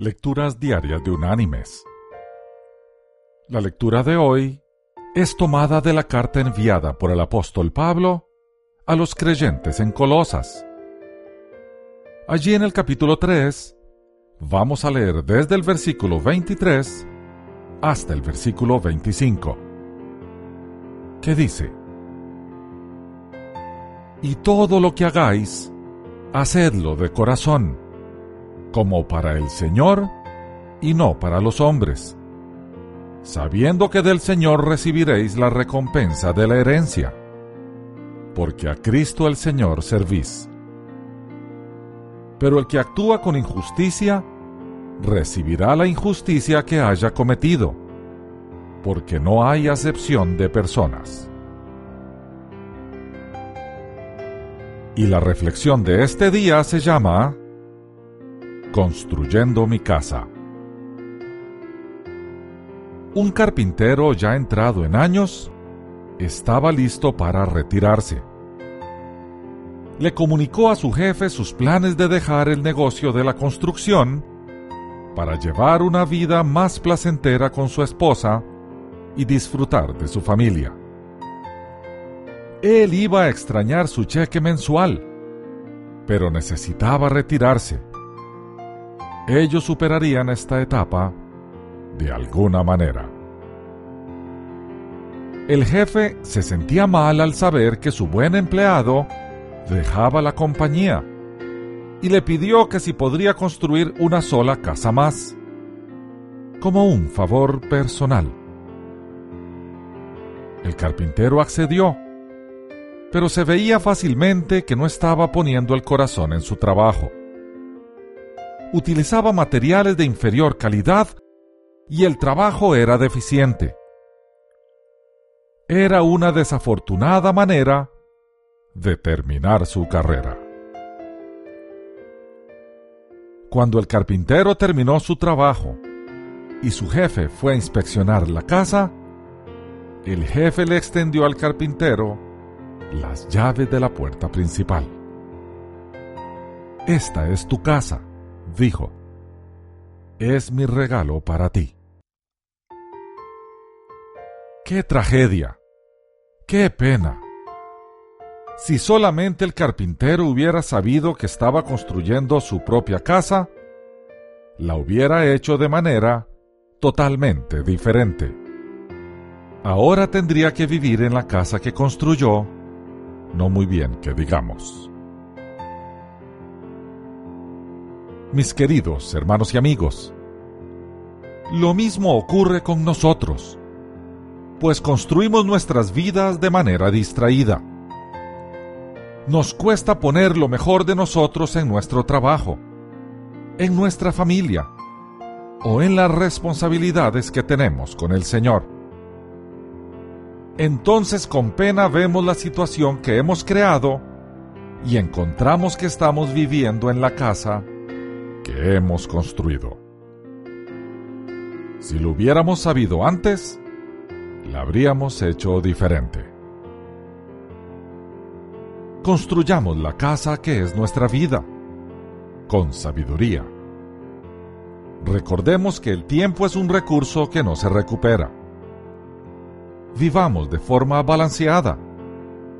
Lecturas Diarias de Unánimes. La lectura de hoy es tomada de la carta enviada por el apóstol Pablo a los creyentes en Colosas. Allí en el capítulo 3 vamos a leer desde el versículo 23 hasta el versículo 25, que dice, Y todo lo que hagáis, hacedlo de corazón como para el Señor y no para los hombres, sabiendo que del Señor recibiréis la recompensa de la herencia, porque a Cristo el Señor servís. Pero el que actúa con injusticia, recibirá la injusticia que haya cometido, porque no hay acepción de personas. Y la reflexión de este día se llama Construyendo mi casa. Un carpintero ya entrado en años estaba listo para retirarse. Le comunicó a su jefe sus planes de dejar el negocio de la construcción para llevar una vida más placentera con su esposa y disfrutar de su familia. Él iba a extrañar su cheque mensual, pero necesitaba retirarse ellos superarían esta etapa de alguna manera. El jefe se sentía mal al saber que su buen empleado dejaba la compañía y le pidió que si podría construir una sola casa más, como un favor personal. El carpintero accedió, pero se veía fácilmente que no estaba poniendo el corazón en su trabajo utilizaba materiales de inferior calidad y el trabajo era deficiente. Era una desafortunada manera de terminar su carrera. Cuando el carpintero terminó su trabajo y su jefe fue a inspeccionar la casa, el jefe le extendió al carpintero las llaves de la puerta principal. Esta es tu casa dijo, es mi regalo para ti. ¡Qué tragedia! ¡Qué pena! Si solamente el carpintero hubiera sabido que estaba construyendo su propia casa, la hubiera hecho de manera totalmente diferente. Ahora tendría que vivir en la casa que construyó, no muy bien que digamos. Mis queridos hermanos y amigos. Lo mismo ocurre con nosotros, pues construimos nuestras vidas de manera distraída. Nos cuesta poner lo mejor de nosotros en nuestro trabajo, en nuestra familia o en las responsabilidades que tenemos con el Señor. Entonces con pena vemos la situación que hemos creado y encontramos que estamos viviendo en la casa que hemos construido. Si lo hubiéramos sabido antes, la habríamos hecho diferente. Construyamos la casa que es nuestra vida, con sabiduría. Recordemos que el tiempo es un recurso que no se recupera. Vivamos de forma balanceada,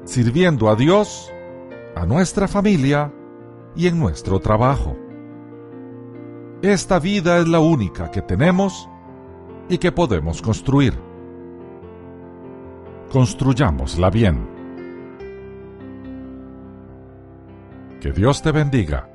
sirviendo a Dios, a nuestra familia y en nuestro trabajo. Esta vida es la única que tenemos y que podemos construir. Construyámosla bien. Que Dios te bendiga